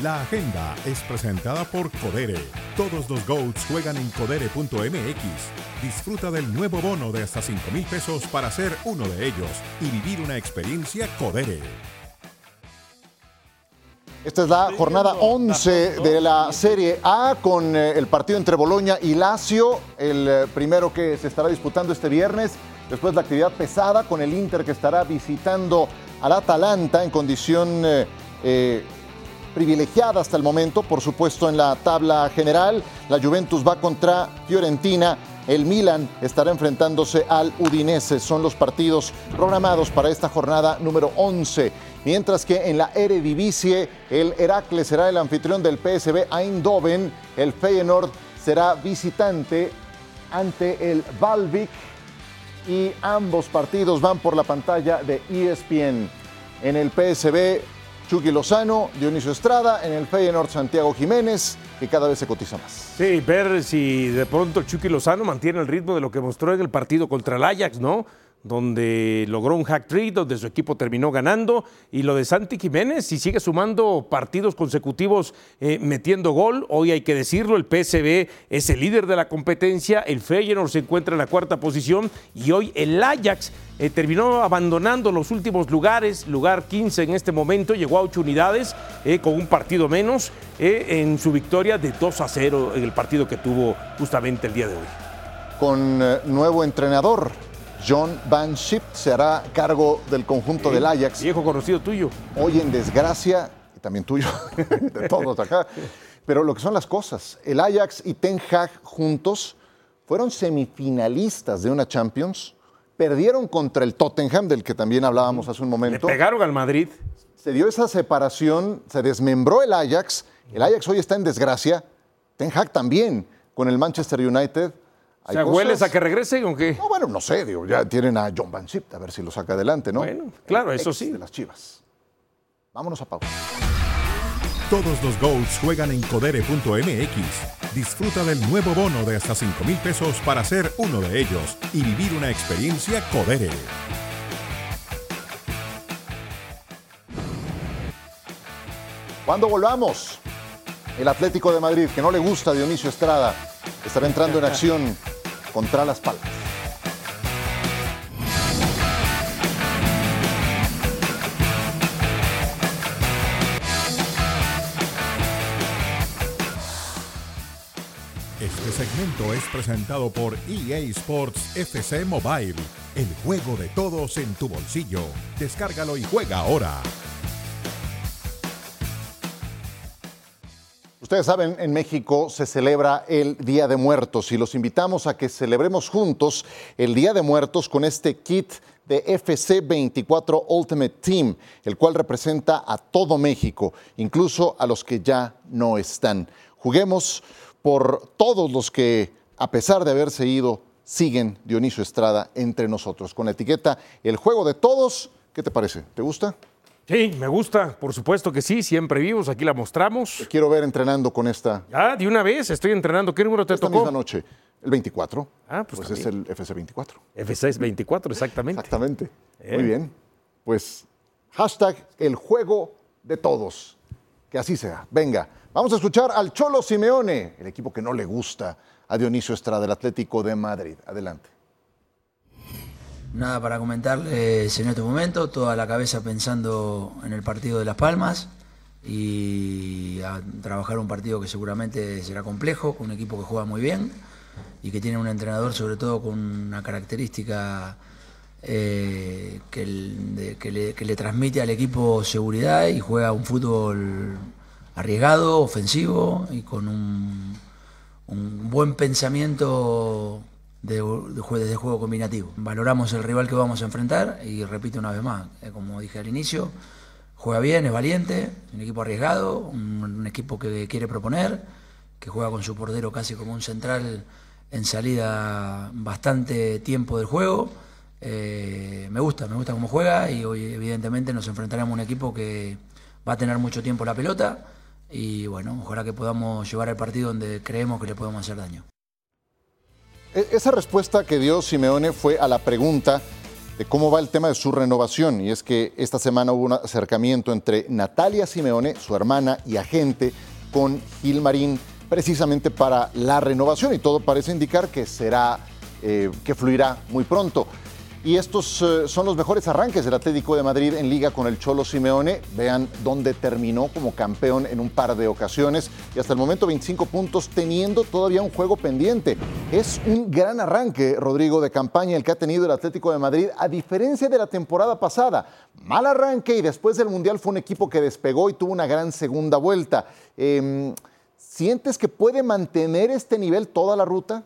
La agenda es presentada por Codere. Todos los GOATs juegan en codere.mx. Disfruta del nuevo bono de hasta 5 mil pesos para ser uno de ellos y vivir una experiencia Codere. Esta es la jornada 11 de la Serie A con eh, el partido entre Boloña y Lazio, el eh, primero que se estará disputando este viernes. Después la actividad pesada con el Inter que estará visitando al Atalanta en condición eh, privilegiada hasta el momento, por supuesto en la tabla general. La Juventus va contra Fiorentina el Milan estará enfrentándose al Udinese. Son los partidos programados para esta jornada número 11. Mientras que en la Eredivisie, el Heracles será el anfitrión del PSV Eindhoven. El Feyenoord será visitante ante el Valvik. Y ambos partidos van por la pantalla de ESPN. En el PSV, Chucky Lozano, Dionisio Estrada. En el Feyenoord, Santiago Jiménez que cada vez se cotiza más. Sí, ver si de pronto Chucky Lozano mantiene el ritmo de lo que mostró en el partido contra el Ajax, ¿no? Donde logró un hack trick, donde su equipo terminó ganando, y lo de Santi Jiménez, si sigue sumando partidos consecutivos eh, metiendo gol, hoy hay que decirlo, el PSV es el líder de la competencia, el Feyenoord se encuentra en la cuarta posición, y hoy el Ajax eh, terminó abandonando los últimos lugares, lugar 15 en este momento, llegó a 8 unidades eh, con un partido menos en su victoria de 2 a 0 en el partido que tuvo justamente el día de hoy. Con nuevo entrenador, John Van Schip se hará cargo del conjunto del Ajax. Viejo conocido tuyo. Hoy en desgracia, y también tuyo, (laughs) de todos acá. Pero lo que son las cosas, el Ajax y Ten Hag juntos fueron semifinalistas de una Champions, perdieron contra el Tottenham, del que también hablábamos hace un momento. Le pegaron al Madrid. Se dio esa separación, se desmembró el Ajax, el Ajax hoy está en desgracia, Ten Hag también, con el Manchester United o sea, ¿hueles a que regrese o qué? No, bueno, no sé, digo, ya tienen a John Van Schip, a ver si lo saca adelante, ¿no? Bueno, claro, eso sí. De las chivas. Vámonos a pausa. Todos los goals juegan en codere.mx. Disfruta del nuevo bono de hasta 5 mil pesos para ser uno de ellos y vivir una experiencia Codere. Cuando volvamos, el Atlético de Madrid, que no le gusta a Dionisio Estrada, estará entrando en acción contra Las Palmas. Este segmento es presentado por EA Sports FC Mobile, el juego de todos en tu bolsillo. Descárgalo y juega ahora. Ustedes saben, en México se celebra el Día de Muertos y los invitamos a que celebremos juntos el Día de Muertos con este kit de FC 24 Ultimate Team, el cual representa a todo México, incluso a los que ya no están. Juguemos por todos los que, a pesar de haberse ido, siguen Dionisio Estrada entre nosotros, con la etiqueta El juego de todos. ¿Qué te parece? ¿Te gusta? Sí, me gusta, por supuesto que sí, siempre vivos, aquí la mostramos. quiero ver entrenando con esta. Ah, de una vez, estoy entrenando. ¿Qué número te esta tocó? misma noche, el 24. Ah, pues, pues es el FC24. FC24, exactamente. Exactamente. Muy bien. Pues hashtag el juego de todos. Que así sea. Venga, vamos a escuchar al Cholo Simeone, el equipo que no le gusta a Dionisio Estrada, del Atlético de Madrid. Adelante. Nada para comentarles en este momento, toda la cabeza pensando en el partido de Las Palmas y a trabajar un partido que seguramente será complejo, con un equipo que juega muy bien y que tiene un entrenador sobre todo con una característica eh, que, le, transmite al equipo seguridad y juega un fútbol arriesgado, ofensivo y con un buen pensamiento de, de, juego combinativo. Valoramos el rival que vamos a enfrentar y repito una vez más, eh, como dije al inicio, juega bien, es valiente, un equipo arriesgado, un, equipo que quiere proponer, que juega con su portero casi como un central en salida bastante tiempo del juego. Eh, me gusta, me gusta cómo juega y hoy evidentemente nos enfrentaremos a un equipo que va a tener mucho tiempo la pelota y bueno, ojalá que podamos llevar el partido donde creemos que le podemos hacer daño. E, esa respuesta que dio Simeone fue a la pregunta de cómo va el tema de su renovación. Y es que esta semana hubo un acercamiento entre Natalia Simeone, su hermana y agente, con Gil Marín, precisamente para la renovación. Y todo parece indicar que será, eh, que fluirá muy pronto. Y estos eh, son los mejores arranques del Atlético de Madrid en liga con el Cholo Simeone. Vean dónde terminó como campeón en un par de ocasiones y hasta el momento 25 puntos teniendo todavía un juego pendiente. Es un gran arranque, Rodrigo, de campaña el que ha tenido el Atlético de Madrid, a diferencia de la temporada pasada. Mal arranque y después del Mundial fue un equipo que despegó y tuvo una gran segunda vuelta. Em, ¿Sientes que puede mantener este nivel toda la ruta?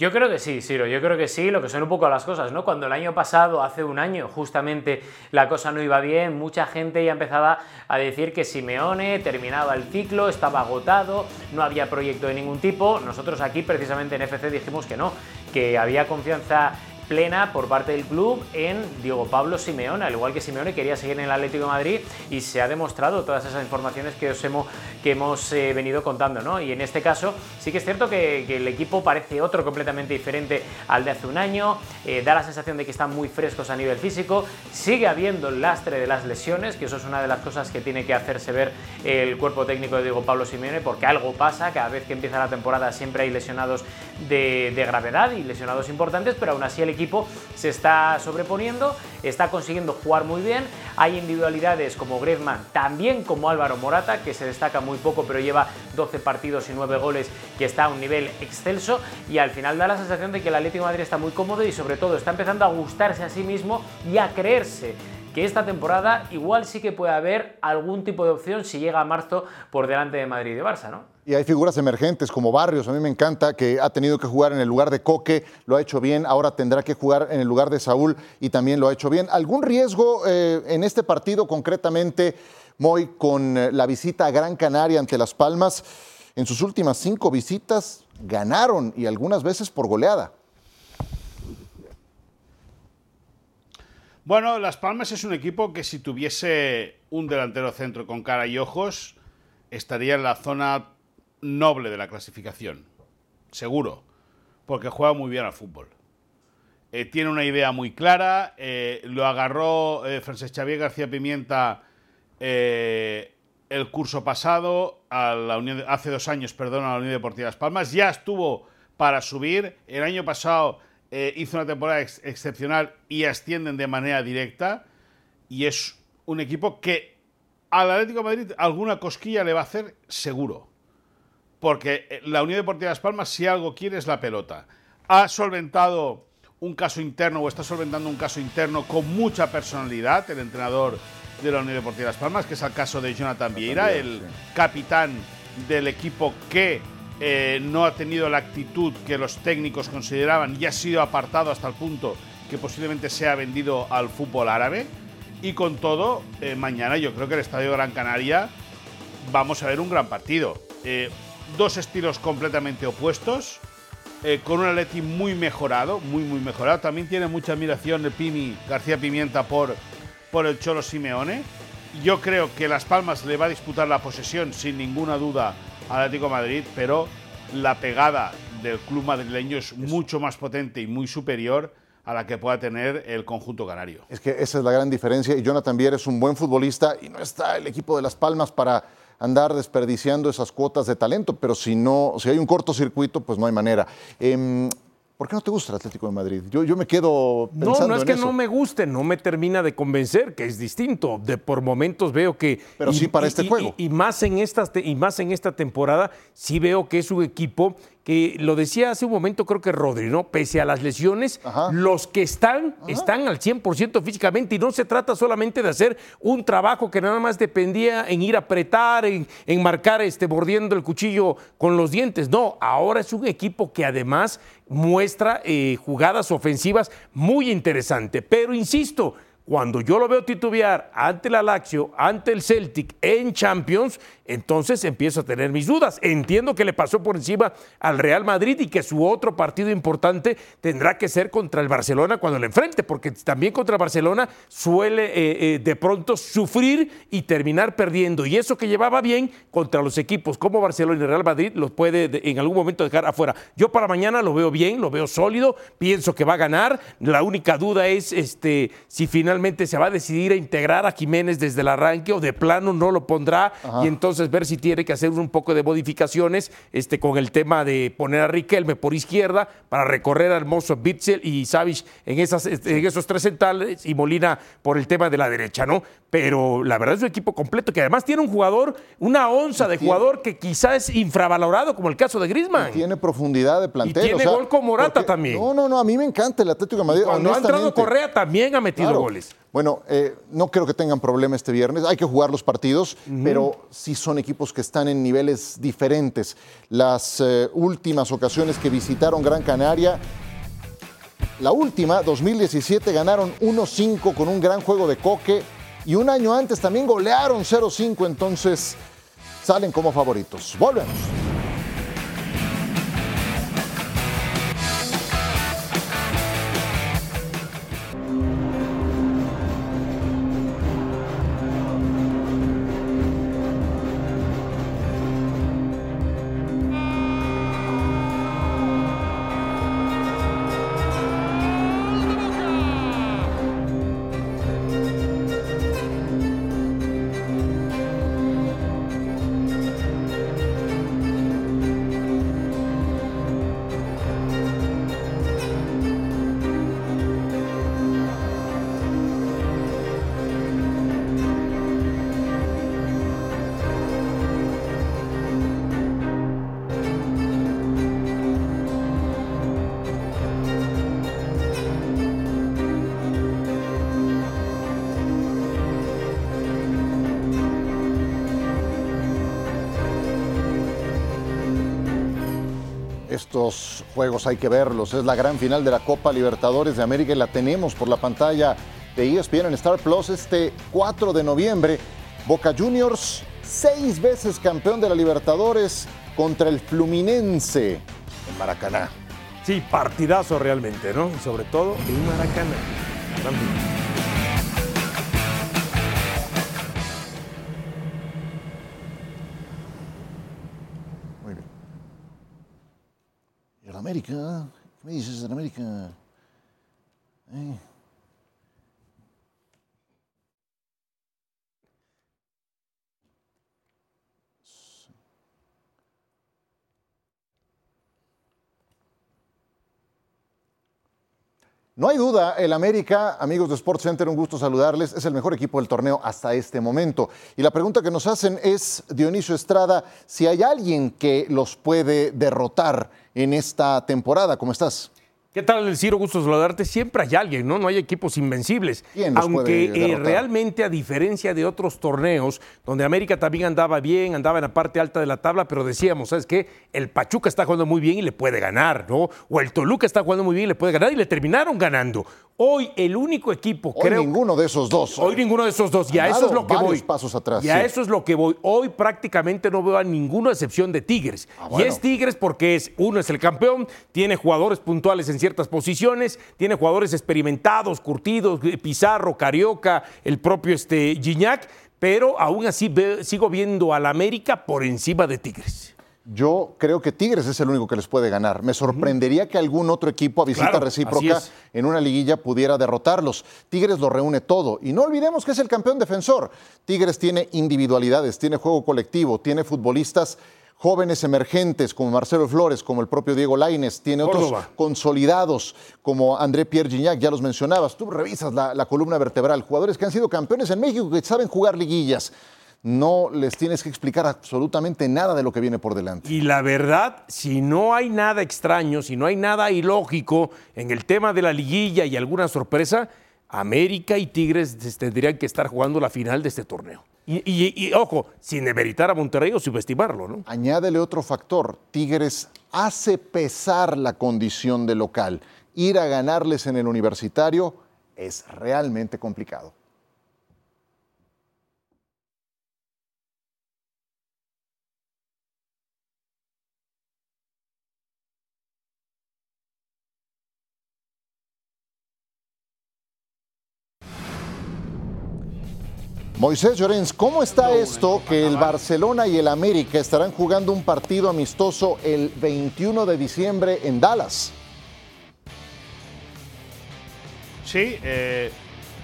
Yo creo que sí, Siro, yo creo que sí, lo que son un poco las cosas, ¿no? Cuando el año pasado, hace un año, justamente la cosa no iba bien, mucha gente ya empezaba a decir que Simeone terminaba el ciclo, estaba agotado, no había proyecto de ningún tipo. Nosotros aquí, precisamente en FC, dijimos que no, que había confianza plena por parte del club en Diego Pablo Simeone, al igual que Simeone quería seguir en el Atlético de Madrid y se ha demostrado todas esas informaciones que os hemos, eh, venido contando, ¿no? Y en este caso sí que es cierto que, el equipo parece otro completamente diferente al de hace un año, eh, da la sensación de que están muy frescos a nivel físico, sigue habiendo el lastre de las lesiones, que eso es una de las cosas que tiene que hacerse ver el cuerpo técnico de Diego Pablo Simeone, porque algo pasa, cada vez que empieza la temporada siempre hay lesionados de, de gravedad y lesionados importantes, pero aún así el equipo equipo se está sobreponiendo, está consiguiendo jugar muy bien. Hay individualidades como Griezmann, también como Álvaro Morata, que se destaca muy poco, pero lleva 12 partidos y 9 goles, que está a un nivel excelso. Y al final da la sensación de que el Atlético de Madrid está muy cómodo y sobre todo está empezando a gustarse a sí mismo y a creerse que esta temporada igual sí que puede haber algún tipo de opción si llega a marzo por delante de Madrid y de Barça, ¿no? Y hay figuras emergentes como Barrios, a mí me encanta, que ha tenido que jugar en el lugar de Coque, lo ha hecho bien, ahora tendrá que jugar en el lugar de Saúl y también lo ha hecho bien. ¿Algún riesgo eh, en este partido concretamente, Moy, con eh, la visita a Gran Canaria ante Las Palmas? En sus últimas cinco visitas ganaron y algunas veces por goleada. Bueno, Las Palmas es un equipo que si tuviese un delantero centro con cara y ojos, estaría en la zona noble de la clasificación. Seguro. Porque juega muy bien al fútbol. Eh, tiene una idea muy clara. Eh, lo agarró eh, Xavier García Pimienta eh, el curso pasado, hace dos años, perdón, a la Unión Deportiva Las Palmas. Ya estuvo para subir. El año pasado hizo una temporada ex excepcional y ascienden de manera directa. Y es un equipo que al Atlético Madrid alguna cosquilla le va a hacer seguro. Porque eh, la Unión Deportiva Las Palmas, si algo quiere, es la pelota. Ha solventado un caso interno o está solventando un caso interno con mucha personalidad el entrenador de la Unión Deportiva Las Palmas, que es el caso de Jonathan Vieira, el capitán del equipo que eh, no ha tenido la actitud que los técnicos consideraban y ha sido apartado hasta el punto que posiblemente sea vendido al fútbol árabe. Y con todo, eh, mañana yo creo que el Estadio Gran Canaria vamos a ver un gran partido. Eh, dos estilos completamente opuestos, eh, con un Atleti muy mejorado, muy, muy mejorado. También tiene mucha admiración el Pimi García Pimienta por, por el Cholo Simeone. Yo creo que Las Palmas le va a disputar la posesión sin ninguna duda al Atlético de Madrid, pero la pegada del club madrileño es mucho más potente y muy superior a la que pueda tener el conjunto canario. Es que esa es la gran diferencia y Jonathan Viera es un buen futbolista y no está el equipo de Las Palmas para andar desperdiciando esas cuotas de talento, pero si no, si hay un cortocircuito, pues no hay manera. Eh, ¿Por qué no te gusta el Atlético de Madrid? Yo, yo me quedo pensando No, no es en que eso. no me guste, no me termina de convencer, que es distinto. De por momentos veo que. Pero sí para este juego. Y, más en estas te- y más en esta temporada, sí veo que es un equipo que lo decía hace un momento, creo que Rodri, ¿no? Pese a las lesiones, Ajá. los que están, están al 100% físicamente y no se trata solamente de hacer un trabajo que nada más dependía en ir a apretar, en, en marcar, este, mordiendo el cuchillo con los dientes. No, ahora es un equipo que además muestra eh, jugadas ofensivas muy interesantes. Pero insisto, cuando yo lo veo titubear ante la Lazio, ante el Celtic en Champions, entonces empiezo a tener mis dudas. Entiendo que le pasó por encima al Real Madrid y que su otro partido importante tendrá que ser contra el Barcelona cuando le enfrente, porque también contra el Barcelona suele eh, eh, de pronto sufrir y terminar perdiendo. Y eso que llevaba bien contra los equipos como Barcelona y Real Madrid los puede de- en algún momento dejar afuera. Yo para mañana lo veo bien, lo veo sólido, pienso que va a ganar. La única duda es este, si finalmente se va a decidir a integrar a Jiménez desde el arranque o de plano no lo pondrá y entonces ver si tiene que hacer un poco de modificaciones este, con el tema de poner a Riquelme por izquierda para recorrer al Mozo Bitzel y Savic en, esas, en esos tres centrales y Molina por el tema de la derecha, ¿no? Pero la verdad es un equipo completo que además tiene un jugador, una onza de jugador que quizás es infravalorado como el caso de Griezmann. Tiene profundidad de plantel. tiene o sea, gol con Morata porque- también. No, no, no, a mí me encanta el Atlético de Madrid. Cuando ha entrado. Correa también ha metido Claro. goles. Bueno, eh, no creo que tengan problema este viernes. Hay que jugar los partidos, pero si son son equipos que están en niveles diferentes. Las eh, últimas ocasiones que visitaron Gran Canaria, la última, 2017, ganaron 1-5 con un gran juego de coque y un año antes también golearon 0-5, entonces salen como favoritos. Volvemos. Estos juegos hay que verlos. Es la gran final de la Copa Libertadores de América y la tenemos por la pantalla de ESPN en Star Plus este 4 de noviembre. Boca Juniors, seis veces campeón de la Libertadores contra el Fluminense en Maracaná. Sí, partidazo realmente, ¿no? Sobre todo en Maracaná. ¿Y el América? ¿Qué me dices No hay duda, el América, amigos de Sports Center, un gusto saludarles, es el mejor equipo del torneo hasta este momento. Y la pregunta que nos hacen es, Dionisio Estrada, si hay alguien que los puede derrotar en esta temporada. ¿Cómo estás? ¿Qué tal, Ciro? Gusto saludarte. Siempre hay alguien, ¿no? No hay equipos invencibles. ¿Quién los Aunque eh, realmente, a diferencia de otros torneos, donde América también andaba bien, andaba en la parte alta de la tabla, pero decíamos, ¿sabes qué? El Pachuca está jugando muy bien y le puede ganar, ¿no? O el Toluca está jugando muy bien y le puede ganar y le terminaron ganando. Hoy, el único equipo, Hoy creo. ninguno de esos dos. Hoy ninguno de esos dos. Y a eso es lo que voy. pasos atrás, Y a eso es lo que voy. Hoy prácticamente no veo a ninguna excepción de Tigres. Ah, Y es Tigres porque es, uno es el campeón, tiene jugadores puntuales en ciertas posiciones, tiene jugadores experimentados, curtidos, Pizarro, Carioca, el propio este, Gignac, pero aún así ve- sigo viendo al América por encima de Tigres. Yo creo que Tigres es el único que les puede ganar. Me sorprendería que algún otro equipo a visita Claro, recíproca en una liguilla pudiera derrotarlos. Tigres lo reúne todo. Y no olvidemos que es el campeón defensor. Tigres tiene individualidades, tiene juego colectivo, tiene futbolistas jóvenes emergentes como Marcelo Flores, como el propio Diego Laines, tiene otros consolidados como André Pierre Gignac, ya los mencionabas. Tú revisas la, la columna vertebral, jugadores que han sido campeones en México que saben jugar liguillas. No les tienes que explicar absolutamente nada de lo que viene por delante. Y la verdad, si no hay nada extraño, si no hay nada ilógico en el tema de la liguilla y alguna sorpresa, América y Tigres des- tendrían que estar jugando la final de este torneo. Y, ojo, sin demeritar a Monterrey o subestimarlo, ¿no? Añádele otro factor, Tigres hace pesar la condición de local. Ir a ganarles en el universitario es realmente complicado. Moisés Llorens, ¿cómo está esto que el Barcelona y el América estarán jugando un partido amistoso el 21 de diciembre en Dallas? Sí, eh,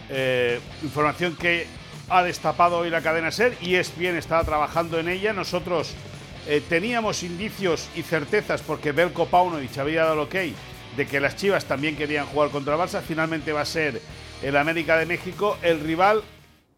eh, información que ha destapado hoy la cadena SER y es bien, estaba trabajando en ella. Nosotros eh, teníamos indicios y certezas porque Belko Paunovic había dado el ok de que las Chivas también querían jugar contra el Barça. Finalmente va a ser el América de México el rival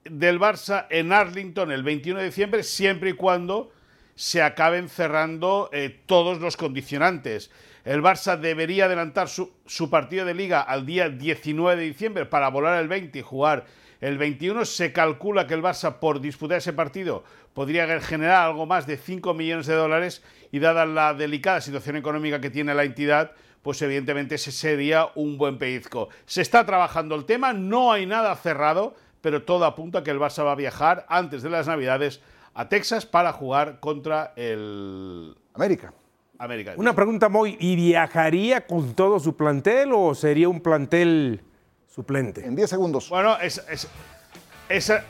del Barça en Arlington el 21 de diciembre, siempre y cuando se acaben cerrando eh, todos los condicionantes. El Barça debería adelantar su, su partido de liga al día 19 de diciembre para volar el 20 y jugar El 21 se calcula que el Barça, por disputar ese partido, podría generar algo más de 5 millones de dólares y dada la delicada situación económica que tiene la entidad, pues evidentemente ese sería un buen pellizco. Se está trabajando el tema, no hay nada cerrado, pero todo apunta a que el Barça va a viajar antes de las Navidades a Texas para jugar contra el América. América. Una pregunta muy, ¿y viajaría con todo su plantel o sería un plantel suplente? En 10 segundos. Bueno, es- es- esa,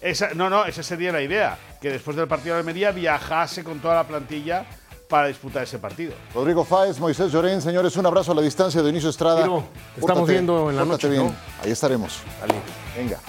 esa, no, no, esa sería la idea, que después del partido de Almería viajase con toda la plantilla para disputar ese partido. Rodrigo Fáez, Moisés Llorén, señores, un abrazo a la distancia de Dionisio Estrada. Estamos viendo en la noche, bien. ¿no? Ahí estaremos. Dale. Venga.